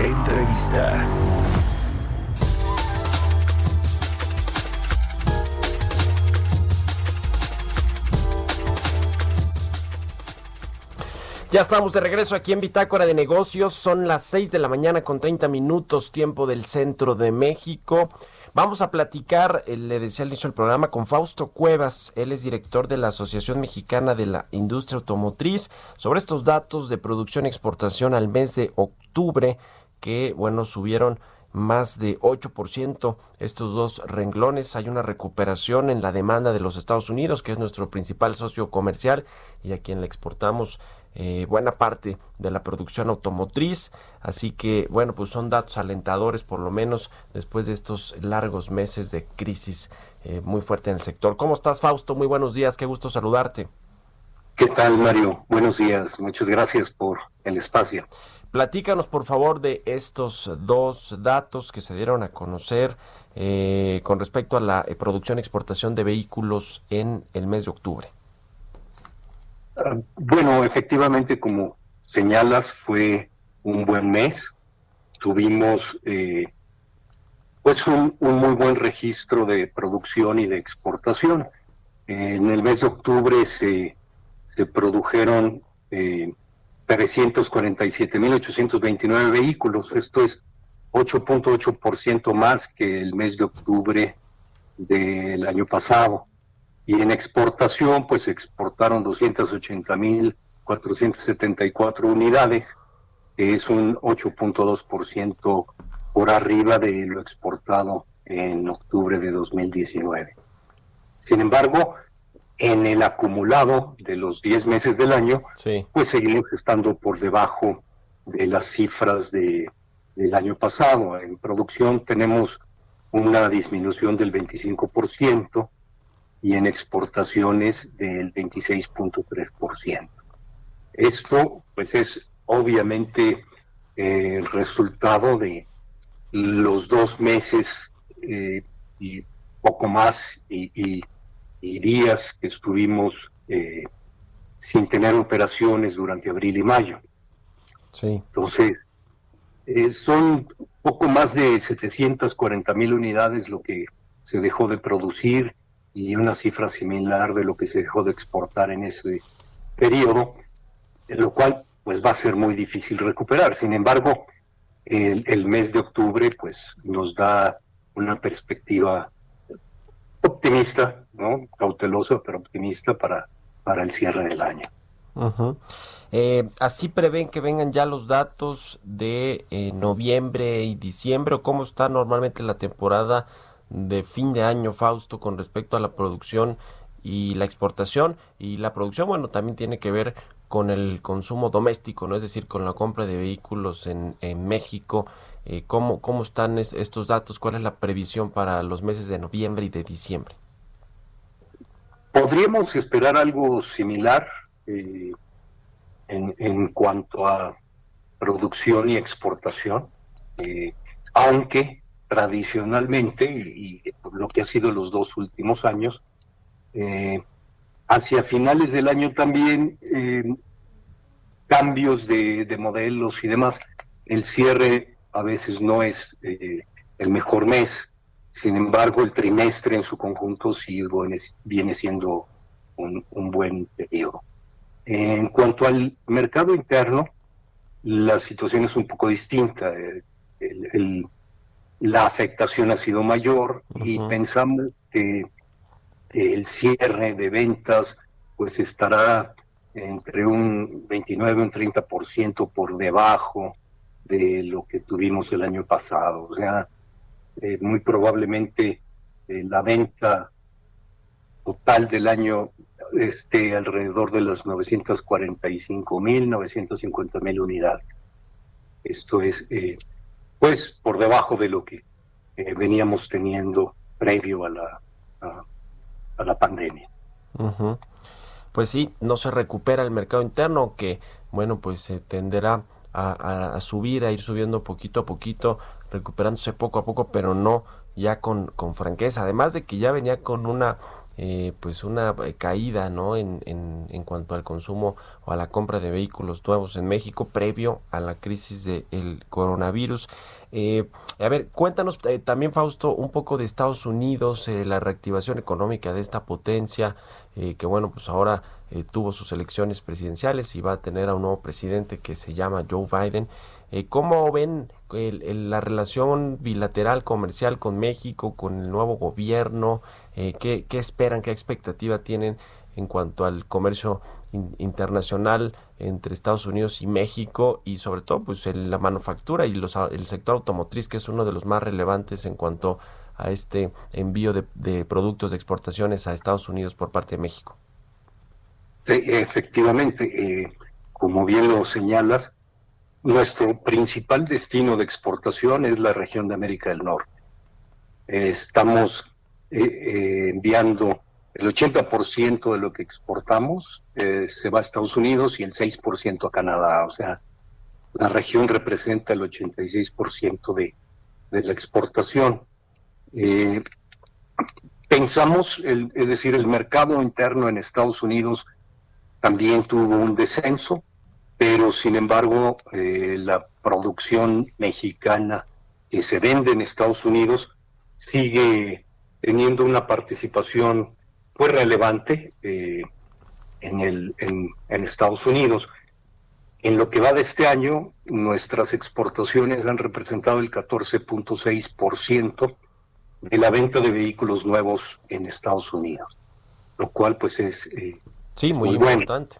Entrevista. Ya estamos de regreso aquí en Bitácora de Negocios. Son las 6 de la mañana con 30 minutos, tiempo del centro de México. Vamos a platicar, eh, le decía al inicio del programa, con Fausto Cuevas. Él es director de la Asociación Mexicana de la Industria Automotriz, sobre estos datos de producción y exportación al mes de octubre, que, bueno, subieron más de 8% estos dos renglones. Hay una recuperación en la demanda de los Estados Unidos, que es nuestro principal socio comercial y a quien le exportamos eh, buena parte de la producción automotriz. Así que, bueno, pues son datos alentadores, por lo menos después de estos largos meses de crisis eh, muy fuerte en el sector. ¿Cómo estás, Fausto? Muy buenos días, qué gusto saludarte. ¿Qué tal, Mario? Buenos días, muchas gracias por el espacio. Platícanos, por favor, de estos dos datos que se dieron a conocer eh, con respecto a la producción y exportación de vehículos en el mes de octubre. Bueno, efectivamente, como señalas, fue un buen mes. Tuvimos eh, pues un, muy buen registro de producción y de exportación. en el mes de octubre se, se produjeron eh, 347.829 vehículos. Esto es 8.8% más que el mes de octubre del año pasado. Y en exportación, pues exportaron 280.474 unidades, es un 8.2% por arriba de lo exportado en octubre de 2019. Sin embargo, en el acumulado de los 10 meses del año, pues seguimos estando por debajo de las cifras de, del año pasado. En producción tenemos una disminución del 25%, y en exportaciones del 26.3%. Esto pues es obviamente eh, el resultado de los dos meses eh, y poco más y, días que estuvimos eh, sin tener operaciones durante abril y mayo. Sí. Entonces, son poco más de 740 mil unidades lo que se dejó de producir y una cifra similar de lo que se dejó de exportar en ese periodo, lo cual pues va a ser muy difícil recuperar. Sin embargo, el, mes de octubre pues nos da una perspectiva optimista, ¿no? cautelosa pero optimista para, para el cierre del año. Eh, así prevén que vengan ya los datos de eh, noviembre y diciembre, o cómo está normalmente la temporada de fin de año, Fausto, con respecto a la producción y la exportación. Y la producción, bueno, también tiene que ver con el consumo doméstico, ¿no? Es decir, con la compra de vehículos en, en México. Eh, ¿cómo, ¿Cómo están estos datos? ¿Cuál es la previsión para los meses de noviembre y de diciembre? Podríamos esperar algo similar eh, en, cuanto a producción y exportación, eh, aunque tradicionalmente y, lo que ha sido los dos últimos años, eh, hacia finales del año también cambios de, modelos y demás. El cierre a veces no es el mejor mes, sin embargo el trimestre en su conjunto sí viene siendo un, buen periodo. En cuanto al mercado interno, la situación es un poco distinta. el la afectación ha sido mayor y pensamos que el cierre de ventas pues estará entre un 29 y un 30% por debajo de lo que tuvimos el año pasado. O sea, eh, muy probablemente eh, la venta total del año este, alrededor de las 945 mil, 950 mil unidades. Esto es, eh, pues, por debajo de lo que eh, veníamos teniendo previo a la, a, la pandemia. Pues sí, no se recupera el mercado interno que, bueno, pues se tenderá a, a, subir, a ir subiendo poquito a poquito, recuperándose poco a poco, pero no ya con, con franqueza. Además de que ya venía con una eh, pues una eh, caída ¿no? En, en, en, cuanto al consumo o a la compra de vehículos nuevos en México previo a la crisis del coronavirus. Eh, a ver, cuéntanos también, Fausto, un poco de Estados Unidos, la reactivación económica de esta potencia, que bueno, pues ahora tuvo sus elecciones presidenciales y va a tener a un nuevo presidente que se llama Joe Biden. ¿Cómo ven la relación bilateral comercial con México, con el nuevo gobierno? Eh, ¿qué, esperan, qué expectativa tienen en cuanto al comercio internacional entre Estados Unidos y México y sobre todo pues la manufactura y los, el sector automotriz que es uno de los más relevantes en cuanto a este envío de, productos de exportaciones a Estados Unidos por parte de México. Sí, efectivamente, eh, como bien lo señalas, nuestro principal destino de exportación es la región de América del Norte. estamos eh, eh, enviando el 80% de lo que exportamos eh, se va a Estados Unidos y el 6% a Canadá. O sea, la región representa el 86% de, de la exportación. pensamos, el, es decir, el mercado interno en Estados Unidos también tuvo un descenso, pero sin embargo la producción mexicana que se vende en Estados Unidos sigue teniendo una participación pues relevante eh, en, el, en, Estados Unidos. En lo que va de este año, nuestras exportaciones han representado el 14.6% de la venta de vehículos nuevos en Estados Unidos, lo cual pues es... Eh, sí, muy, importante.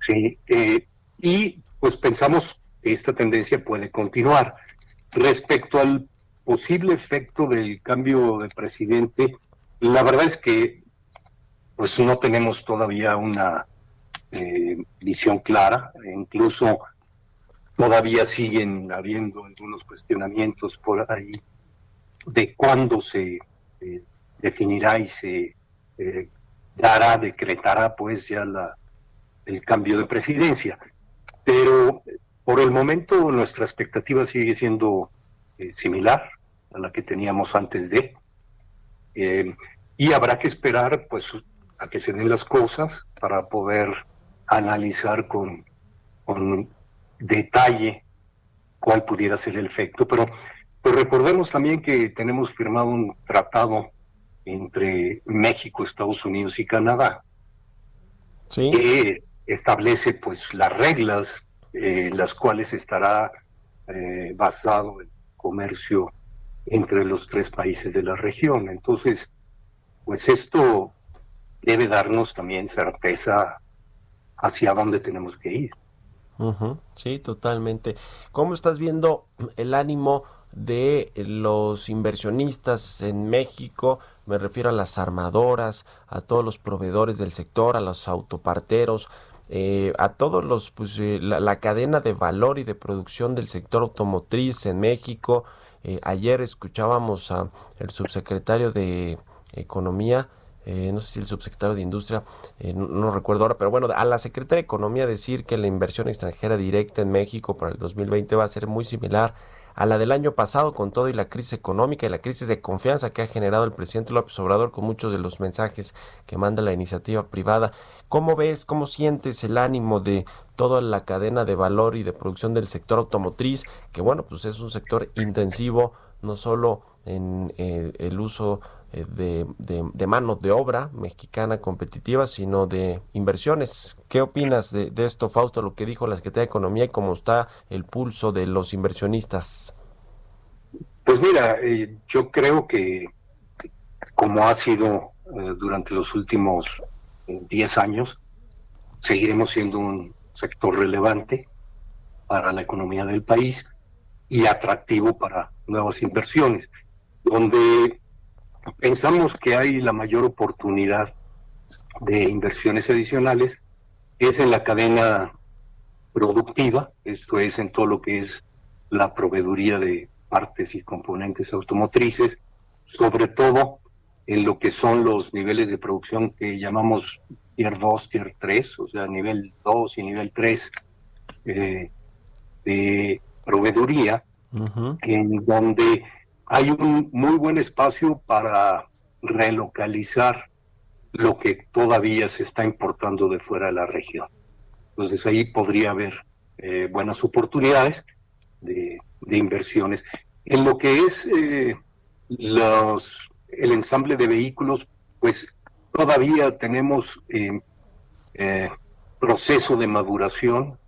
Sí, eh, y pues pensamos que esta tendencia puede continuar. Respecto al posible efecto del cambio de presidente, la verdad es que pues no tenemos todavía una eh, visión clara, incluso todavía siguen habiendo algunos cuestionamientos por ahí de cuándo se eh, definirá y se eh, dará, decretará pues ya la, el cambio de presidencia. Pero por el momento nuestra expectativa sigue siendo similar a la que teníamos antes de. Eh, y habrá que esperar pues a que se den las cosas para poder analizar con, con detalle cuál pudiera ser el efecto. Pero pues recordemos también que tenemos firmado un tratado entre México, Estados Unidos y Canadá que establece pues las reglas eh, las cuales estará eh, basado el comercio entre los tres países de la región. Entonces, pues esto debe darnos también certeza hacia dónde tenemos que ir. Sí, totalmente. ¿Cómo estás viendo el ánimo de los inversionistas en México? Me refiero a las armadoras, a todos los proveedores del sector, a los autoparteros, eh, a todos los, pues, eh, la, cadena de valor y de producción del sector automotriz en México. Eh, ayer escuchábamos a el subsecretario de Economía, eh, no sé si el subsecretario de Industria, eh, no, recuerdo ahora, pero bueno, a la secretaria de Economía decir que la inversión extranjera directa en México para el 2020 va a ser muy similar a la del año pasado con todo y la crisis económica y la crisis de confianza que ha generado el presidente López Obrador con muchos de los mensajes que manda la iniciativa privada. ¿Cómo ves, cómo sientes el ánimo de toda la cadena de valor y de producción del sector automotriz, que bueno, pues es un sector intensivo, no solo en eh, el uso eh, de, de, manos de obra mexicana competitiva, sino de inversiones. ¿Qué opinas de, esto, Fausto, lo que dijo la Secretaría de Economía y cómo está el pulso de los inversionistas? Pues mira, eh, yo creo que como ha sido eh, durante los últimos 10 años, seguiremos siendo un sector relevante para la economía del país y atractivo para nuevas inversiones, donde pensamos que hay la mayor oportunidad de inversiones adicionales es en la cadena productiva, esto es en todo lo que es la proveeduría de partes y componentes automotrices, sobre todo en lo que son los niveles de producción que llamamos Tier 2, Tier 3, o sea, nivel 2 y nivel 3 eh, de proveeduría, en donde hay un muy buen espacio para relocalizar lo que todavía se está importando de fuera de la región. Entonces ahí podría haber eh, buenas oportunidades de, inversiones. En lo que es eh, los, el ensamble de vehículos, pues todavía tenemos eh, proceso de maduración.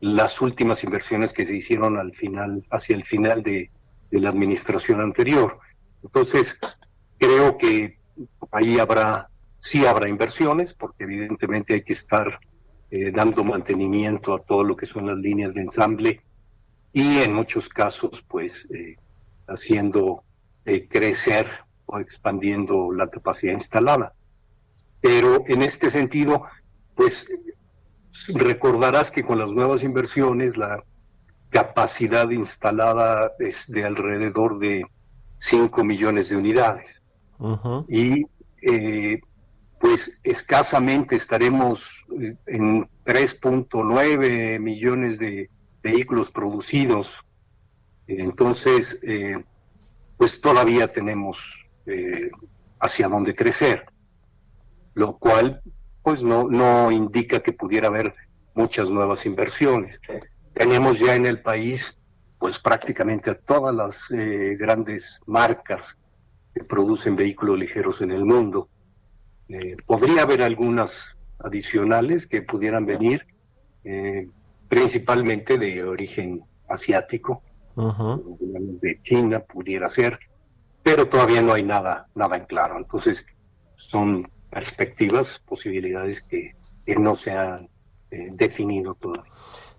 Las últimas inversiones que se hicieron al final, hacia el final de, de la administración anterior. Entonces, creo que ahí habrá, sí habrá inversiones, porque evidentemente hay que estar eh, dando mantenimiento a todo lo que son las líneas de ensamble y en muchos casos, pues, eh, haciendo eh, crecer o expandiendo la capacidad instalada. Pero en este sentido, pues, recordarás que con las nuevas inversiones, la capacidad instalada es de alrededor de 5 millones de unidades. Y eh, pues escasamente estaremos eh, en 3.9 millones de vehículos producidos. Entonces, eh, pues todavía tenemos hacia dónde crecer, lo cual pues no, no indica que pudiera haber muchas nuevas inversiones. Tenemos ya en el país pues prácticamente a todas las eh, grandes marcas que producen vehículos ligeros en el mundo. Eh, podría haber algunas adicionales que pudieran venir, eh, principalmente de origen asiático, de China pudiera ser, pero todavía no hay nada, nada en claro. Entonces, son perspectivas, posibilidades que, que no se han definido todavía.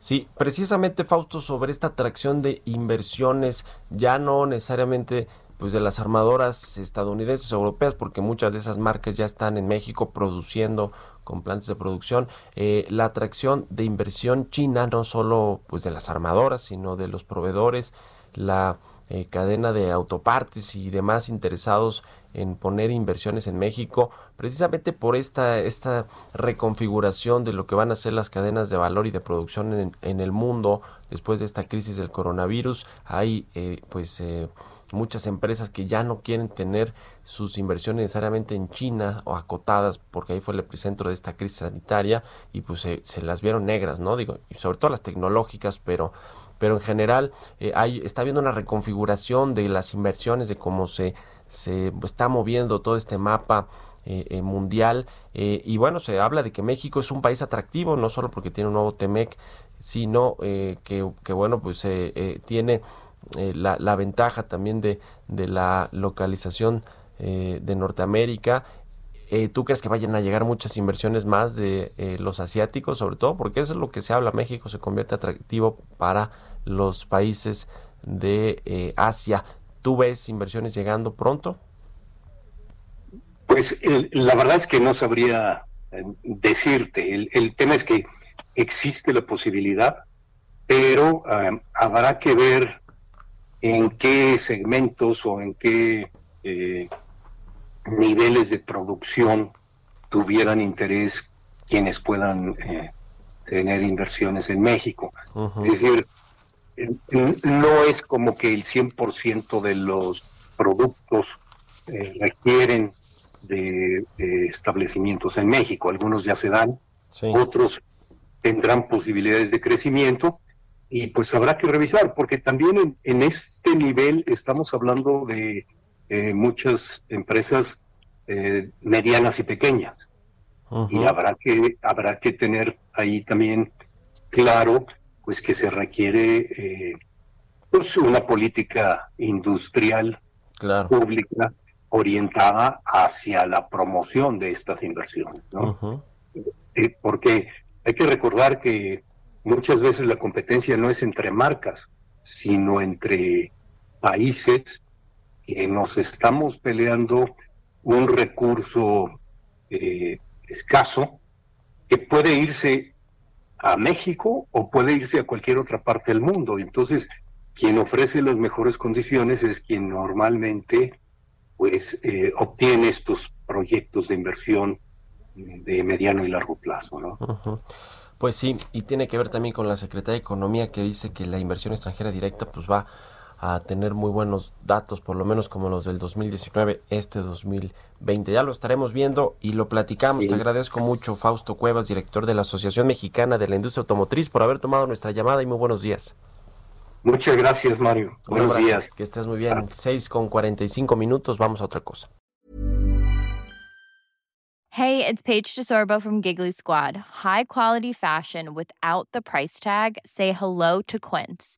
Sí, precisamente Fausto sobre esta atracción de inversiones, ya no necesariamente pues de las armadoras estadounidenses europeas, porque muchas de esas marcas ya están en México produciendo con plantas de producción. Eh, la atracción de inversión china, no solo pues de las armadoras, sino de los proveedores, la eh, cadena de autopartes y demás interesados en poner inversiones en México, precisamente por esta, esta reconfiguración de lo que van a ser las cadenas de valor y de producción en, en el mundo después de esta crisis del coronavirus. Hay eh, pues eh, muchas empresas que ya no quieren tener sus inversiones necesariamente en China o acotadas porque ahí fue el epicentro de esta crisis sanitaria y pues se, se las vieron negras, ¿no? Digo, y sobre todo las tecnológicas, pero pero en general eh, hay, está habiendo una reconfiguración de las inversiones, de cómo se, se está moviendo todo este mapa eh, eh, mundial y bueno, se habla de que México es un país atractivo, no solo porque tiene un nuevo TEMEC, sino que, que, bueno, pues tiene la, la, ventaja también de, de la localización de Norteamérica eh, ¿Tú crees que vayan a llegar muchas inversiones más de los asiáticos, sobre todo? Porque eso es lo que se habla. México se convierte atractivo para los países de eh, Asia. ¿Tú ves inversiones llegando pronto? Pues la verdad es que no sabría decirte. El, tema es que existe la posibilidad, pero habrá que ver en qué segmentos o en qué niveles de producción tuvieran interés quienes puedan eh, tener inversiones en México. Es decir, no es como que el 100% de los productos eh, requieren de, establecimientos en México. Algunos ya se dan, otros tendrán posibilidades de crecimiento y pues habrá que revisar, porque también en este nivel estamos hablando de eh, muchas empresas eh, medianas y pequeñas. Y habrá que, habrá que tener ahí también claro pues que se requiere eh, pues una política industrial pública orientada hacia la promoción de estas inversiones, ¿no? porque hay que recordar que muchas veces la competencia no es entre marcas, sino entre países que nos estamos peleando un recurso eh, escaso que puede irse a México o puede irse a cualquier otra parte del mundo. Entonces, quien ofrece las mejores condiciones es quien normalmente pues eh, obtiene estos proyectos de inversión de mediano y largo plazo, ¿no? Pues sí, y tiene que ver también con la Secretaría de Economía que dice que la inversión extranjera directa pues va a tener muy buenos datos, por lo menos como los del 2019, este 2020. Ya lo estaremos viendo y lo platicamos. Te agradezco mucho, Fausto Cuevas, director de la Asociación Mexicana de la Industria Automotriz, por haber tomado nuestra llamada y muy buenos días. Muchas gracias, Mario. buenos días. Que estés muy bien. 6 con 45 minutos, vamos a otra cosa. Hey, it's Paige DeSorbo from Giggly Squad. High quality fashion without the price tag. Say hello to Quince.